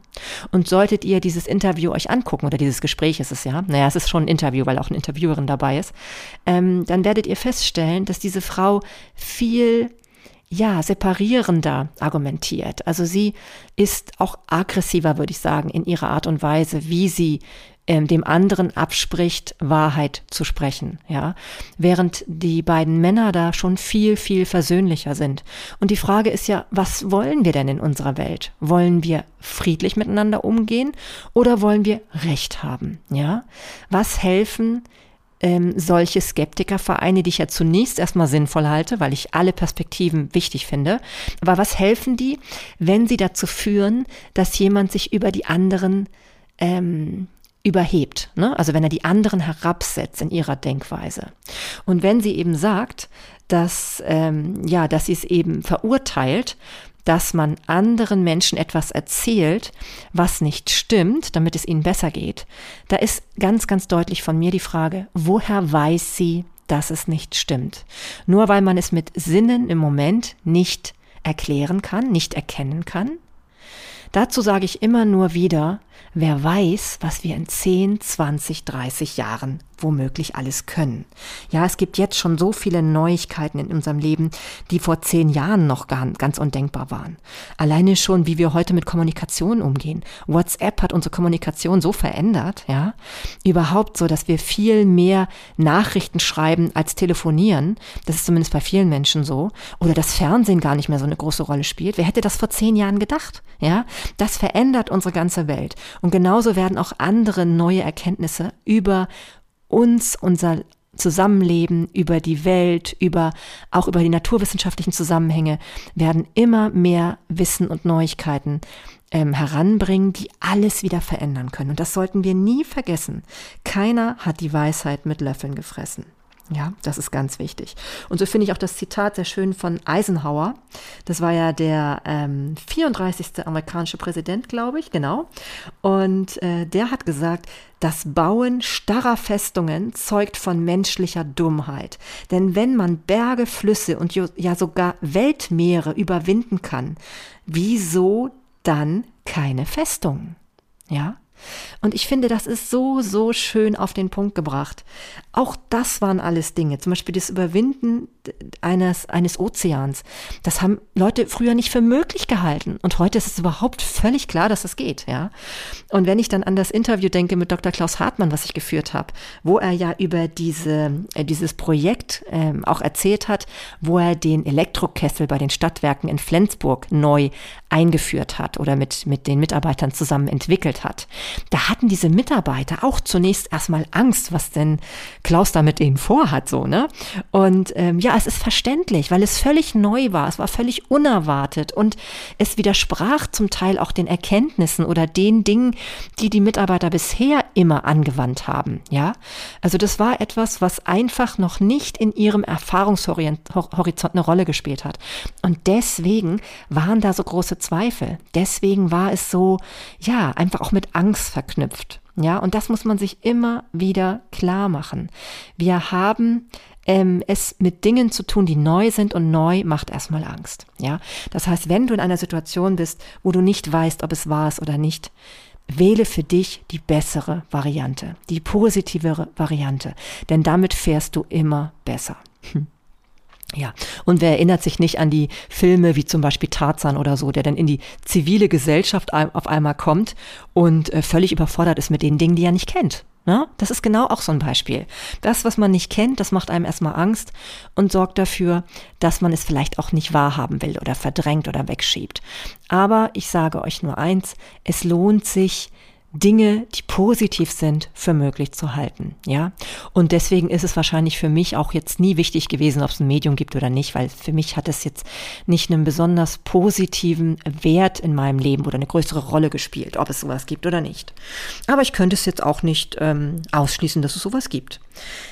Und solltet ihr dieses Interview euch angucken, oder dieses Gespräch ist es ja, naja, es ist schon ein Interview, weil auch eine Interviewerin dabei ist, ähm, dann werdet ihr feststellen, dass diese Frau viel ja, separierender argumentiert. Also sie ist auch aggressiver, würde ich sagen, in ihrer Art und Weise, wie sie ähm, dem anderen abspricht, Wahrheit zu sprechen, ja. Während die beiden Männer da schon viel, viel versöhnlicher sind. Und die Frage ist ja, was wollen wir denn in unserer Welt? Wollen wir friedlich miteinander umgehen oder wollen wir Recht haben, ja? Was helfen ähm, solche Skeptikervereine, die ich ja zunächst erstmal sinnvoll halte, weil ich alle Perspektiven wichtig finde. Aber was helfen die, wenn sie dazu führen, dass jemand sich über die anderen ähm, überhebt, ne? also wenn er die anderen herabsetzt in ihrer Denkweise. Und wenn sie eben sagt, dass, ähm, ja, dass sie es eben verurteilt, dass man anderen Menschen etwas erzählt, was nicht stimmt, damit es ihnen besser geht, da ist ganz, ganz deutlich von mir die Frage, woher weiß sie, dass es nicht stimmt? Nur weil man es mit Sinnen im Moment nicht erklären kann, nicht erkennen kann? Dazu sage ich immer nur wieder, wer weiß, was wir in 10, 20, 30 Jahren womöglich alles können. Ja, es gibt jetzt schon so viele Neuigkeiten in unserem Leben, die vor zehn Jahren noch ganz undenkbar waren. Alleine schon, wie wir heute mit Kommunikation umgehen. WhatsApp hat unsere Kommunikation so verändert, ja. Überhaupt so, dass wir viel mehr Nachrichten schreiben als telefonieren. Das ist zumindest bei vielen Menschen so. Oder das Fernsehen gar nicht mehr so eine große Rolle spielt. Wer hätte das vor zehn Jahren gedacht? Ja, das verändert unsere ganze Welt. Und genauso werden auch andere neue Erkenntnisse über uns, unser Zusammenleben, über die Welt, über auch über die naturwissenschaftlichen Zusammenhänge werden immer mehr Wissen und Neuigkeiten ähm, heranbringen, die alles wieder verändern können. Und das sollten wir nie vergessen. Keiner hat die Weisheit mit Löffeln gefressen. Ja, das ist ganz wichtig. Und so finde ich auch das Zitat sehr schön von Eisenhower. Das war ja der ähm, 34. amerikanische Präsident, glaube ich, genau. Und äh, der hat gesagt, das Bauen starrer Festungen zeugt von menschlicher Dummheit. Denn wenn man Berge, Flüsse und ja sogar Weltmeere überwinden kann, wieso dann keine Festung? Ja? Und ich finde, das ist so, so schön auf den Punkt gebracht. Auch das waren alles Dinge. Zum Beispiel das Überwinden eines, eines Ozeans. Das haben Leute früher nicht für möglich gehalten. Und heute ist es überhaupt völlig klar, dass das geht, ja. Und wenn ich dann an das Interview denke mit Dr. Klaus Hartmann, was ich geführt habe, wo er ja über diese, äh, dieses Projekt ähm, auch erzählt hat, wo er den Elektrokessel bei den Stadtwerken in Flensburg neu eingeführt hat oder mit, mit den Mitarbeitern zusammen entwickelt hat. Da hatten diese Mitarbeiter auch zunächst erstmal Angst, was denn Klaus da mit ihnen vorhat, so, ne? Und ähm, ja, es ist verständlich, weil es völlig neu war, es war völlig unerwartet und es widersprach zum Teil auch den Erkenntnissen oder den Dingen, die die Mitarbeiter bisher immer angewandt haben, ja? Also das war etwas, was einfach noch nicht in ihrem Erfahrungshorizont eine Rolle gespielt hat. Und deswegen waren da so große Zweifel. Deswegen war es so, ja, einfach auch mit Angst verknüpft. Ja, und das muss man sich immer wieder klar machen. Wir haben ähm, es mit Dingen zu tun, die neu sind und neu macht erstmal Angst. Ja, das heißt, wenn du in einer Situation bist, wo du nicht weißt, ob es wahr ist oder nicht, wähle für dich die bessere Variante, die positivere Variante, denn damit fährst du immer besser. Hm. Ja, und wer erinnert sich nicht an die Filme wie zum Beispiel Tarzan oder so, der dann in die zivile Gesellschaft auf einmal kommt und äh, völlig überfordert ist mit den Dingen, die er nicht kennt. Ne? Das ist genau auch so ein Beispiel. Das, was man nicht kennt, das macht einem erstmal Angst und sorgt dafür, dass man es vielleicht auch nicht wahrhaben will oder verdrängt oder wegschiebt. Aber ich sage euch nur eins, es lohnt sich, Dinge, die positiv sind, für möglich zu halten, ja. Und deswegen ist es wahrscheinlich für mich auch jetzt nie wichtig gewesen, ob es ein Medium gibt oder nicht, weil für mich hat es jetzt nicht einen besonders positiven Wert in meinem Leben oder eine größere Rolle gespielt, ob es sowas gibt oder nicht. Aber ich könnte es jetzt auch nicht ähm, ausschließen, dass es sowas gibt.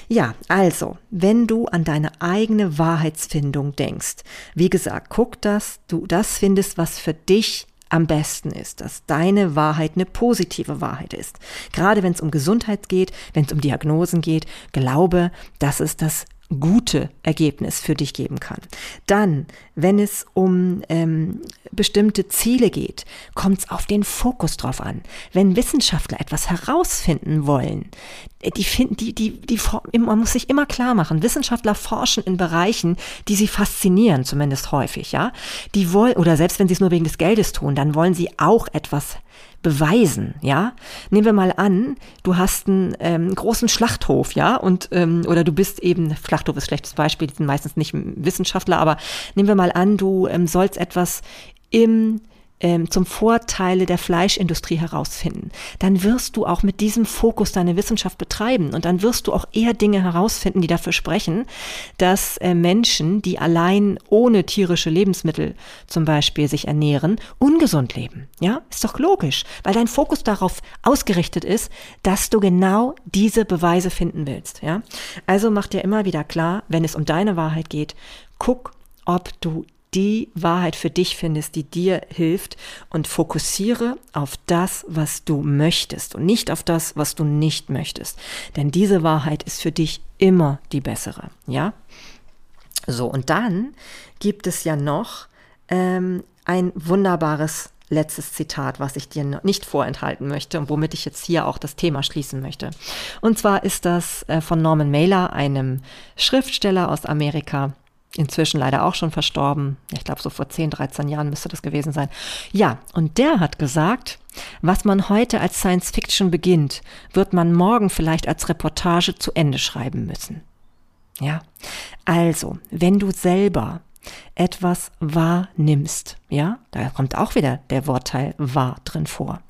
Ja, also, wenn du an deine eigene Wahrheitsfindung denkst, wie gesagt, guck, dass du das findest, was für dich am besten ist, dass deine Wahrheit eine positive Wahrheit ist. Gerade wenn es um Gesundheit geht, wenn es um Diagnosen geht, glaube, das ist das gute Ergebnis für dich geben kann. Dann, wenn es um ähm, bestimmte Ziele geht, kommt es auf den Fokus drauf an. Wenn Wissenschaftler etwas herausfinden wollen, die finden, die, die, die, man muss sich immer klar machen, Wissenschaftler forschen in Bereichen, die sie faszinieren, zumindest häufig, ja. Die wollen, oder selbst wenn sie es nur wegen des Geldes tun, dann wollen sie auch etwas beweisen, ja. Nehmen wir mal an, du hast einen ähm, großen Schlachthof, ja, und ähm, oder du bist eben Schlachthof ist schlechtes Beispiel, die sind meistens nicht Wissenschaftler, aber nehmen wir mal an, du ähm, sollst etwas im ähm, zum Vorteile der Fleischindustrie herausfinden, dann wirst du auch mit diesem Fokus deine Wissenschaft betreiben und dann wirst du auch eher Dinge herausfinden, die dafür sprechen, dass äh, Menschen, die allein ohne tierische Lebensmittel zum Beispiel sich ernähren, ungesund leben. Ja, ist doch logisch, weil dein Fokus darauf ausgerichtet ist, dass du genau diese Beweise finden willst. Ja, also mach dir immer wieder klar, wenn es um deine Wahrheit geht, guck, ob du die Wahrheit für dich findest, die dir hilft und fokussiere auf das, was du möchtest und nicht auf das, was du nicht möchtest. Denn diese Wahrheit ist für dich immer die bessere, ja? So, und dann gibt es ja noch ähm, ein wunderbares letztes Zitat, was ich dir nicht vorenthalten möchte und womit ich jetzt hier auch das Thema schließen möchte. Und zwar ist das äh, von Norman Mailer, einem Schriftsteller aus Amerika, inzwischen leider auch schon verstorben. Ich glaube, so vor 10, 13 Jahren müsste das gewesen sein. Ja, und der hat gesagt, was man heute als Science Fiction beginnt, wird man morgen vielleicht als Reportage zu Ende schreiben müssen. Ja, also, wenn du selber etwas wahrnimmst, ja, da kommt auch wieder der Wortteil wahr drin vor.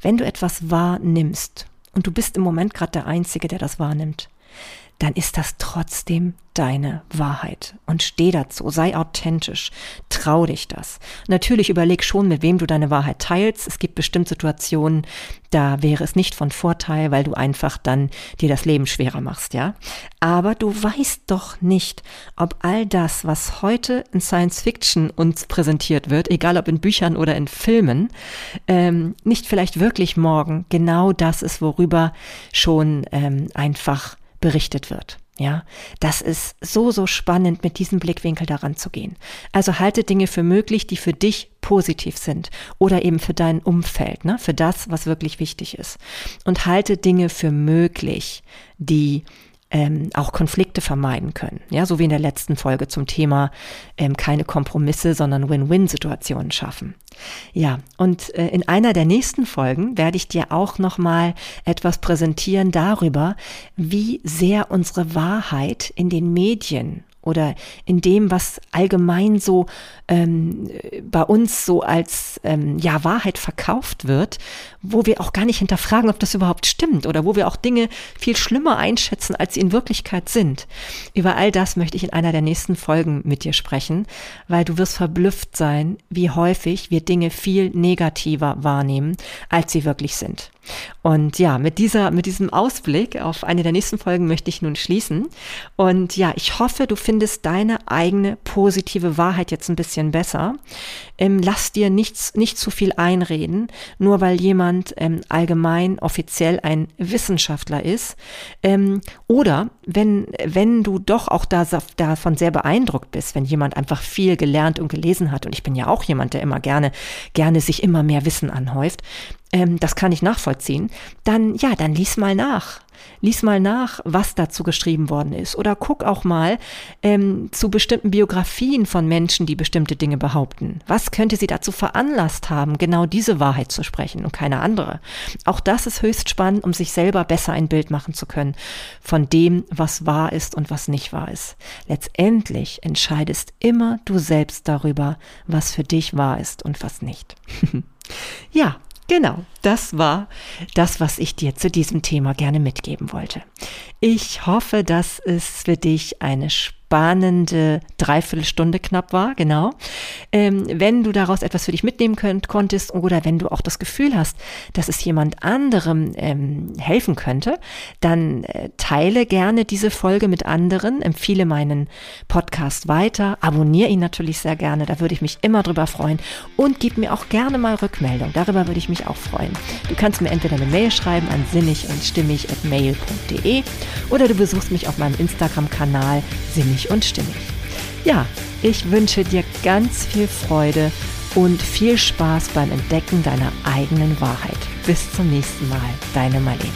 Wenn du etwas wahrnimmst und du bist im Moment gerade der Einzige, der das wahrnimmt, dann ist das trotzdem deine Wahrheit. Und steh dazu, sei authentisch, trau dich das. Natürlich überleg schon, mit wem du deine Wahrheit teilst. Es gibt bestimmt Situationen, da wäre es nicht von Vorteil, weil du einfach dann dir das Leben schwerer machst, ja. Aber du weißt doch nicht, ob all das, was heute in Science Fiction uns präsentiert wird, egal ob in Büchern oder in Filmen, ähm, nicht vielleicht wirklich morgen genau das ist, worüber schon ähm, einfach berichtet wird. Ja, das ist so, so spannend, mit diesem Blickwinkel daran zu gehen. Also halte Dinge für möglich, die für dich positiv sind oder eben für dein Umfeld, ne, für das, was wirklich wichtig ist. Und halte Dinge für möglich, die ähm, auch Konflikte vermeiden können. Ja, so wie in der letzten Folge zum Thema ähm, keine Kompromisse, sondern Win-Win-Situationen schaffen. Ja, und äh, in einer der nächsten Folgen werde ich dir auch noch mal etwas präsentieren darüber, wie sehr unsere Wahrheit in den Medien oder in dem, was allgemein so ähm, bei uns so als ähm, ja Wahrheit verkauft wird, wo wir auch gar nicht hinterfragen, ob das überhaupt stimmt oder wo wir auch Dinge viel schlimmer einschätzen, als sie in Wirklichkeit sind. Über all das möchte ich in einer der nächsten Folgen mit dir sprechen, weil du wirst verblüfft sein, wie häufig wir Dinge viel negativer wahrnehmen, als sie wirklich sind. Und ja, mit dieser, mit diesem Ausblick auf eine der nächsten Folgen möchte ich nun schließen. Und ja, ich hoffe, du findest deine eigene positive Wahrheit jetzt ein bisschen besser. Ähm, lass dir nichts, nicht zu viel einreden, nur weil jemand ähm, allgemein offiziell ein Wissenschaftler ist. Ähm, oder wenn, wenn du doch auch da, davon sehr beeindruckt bist, wenn jemand einfach viel gelernt und gelesen hat. Und ich bin ja auch jemand, der immer gerne, gerne sich immer mehr Wissen anhäuft ähm, das kann ich nachvollziehen, dann ja, dann lies mal nach. Lies mal nach, was dazu geschrieben worden ist. Oder guck auch mal ähm, zu bestimmten Biografien von Menschen, die bestimmte Dinge behaupten. Was könnte sie dazu veranlasst haben, genau diese Wahrheit zu sprechen und keine andere? Auch das ist höchst spannend, um sich selber besser ein Bild machen zu können von dem, was wahr ist und was nicht wahr ist. Letztendlich entscheidest immer du selbst darüber, was für dich wahr ist und was nicht. ja, Genau, das war das, was ich dir zu diesem Thema gerne mitgeben wollte. Ich hoffe, dass es für dich eine spannende Dreiviertelstunde knapp war, genau. Ähm, wenn du daraus etwas für dich mitnehmen könnt, konntest oder wenn du auch das Gefühl hast, dass es jemand anderem ähm, helfen könnte, dann äh, teile gerne diese Folge mit anderen, empfehle meinen Podcast weiter, abonniere ihn natürlich sehr gerne, da würde ich mich immer drüber freuen und gib mir auch gerne mal Rückmeldung, darüber würde ich mich auch freuen. Du kannst mir entweder eine Mail schreiben an sinnig und stimmig at mail.de oder du besuchst mich auf meinem Instagram-Kanal sinnig und stimmig. Ja, ich wünsche dir ganz viel Freude und viel Spaß beim Entdecken deiner eigenen Wahrheit. Bis zum nächsten Mal, deine Marlene.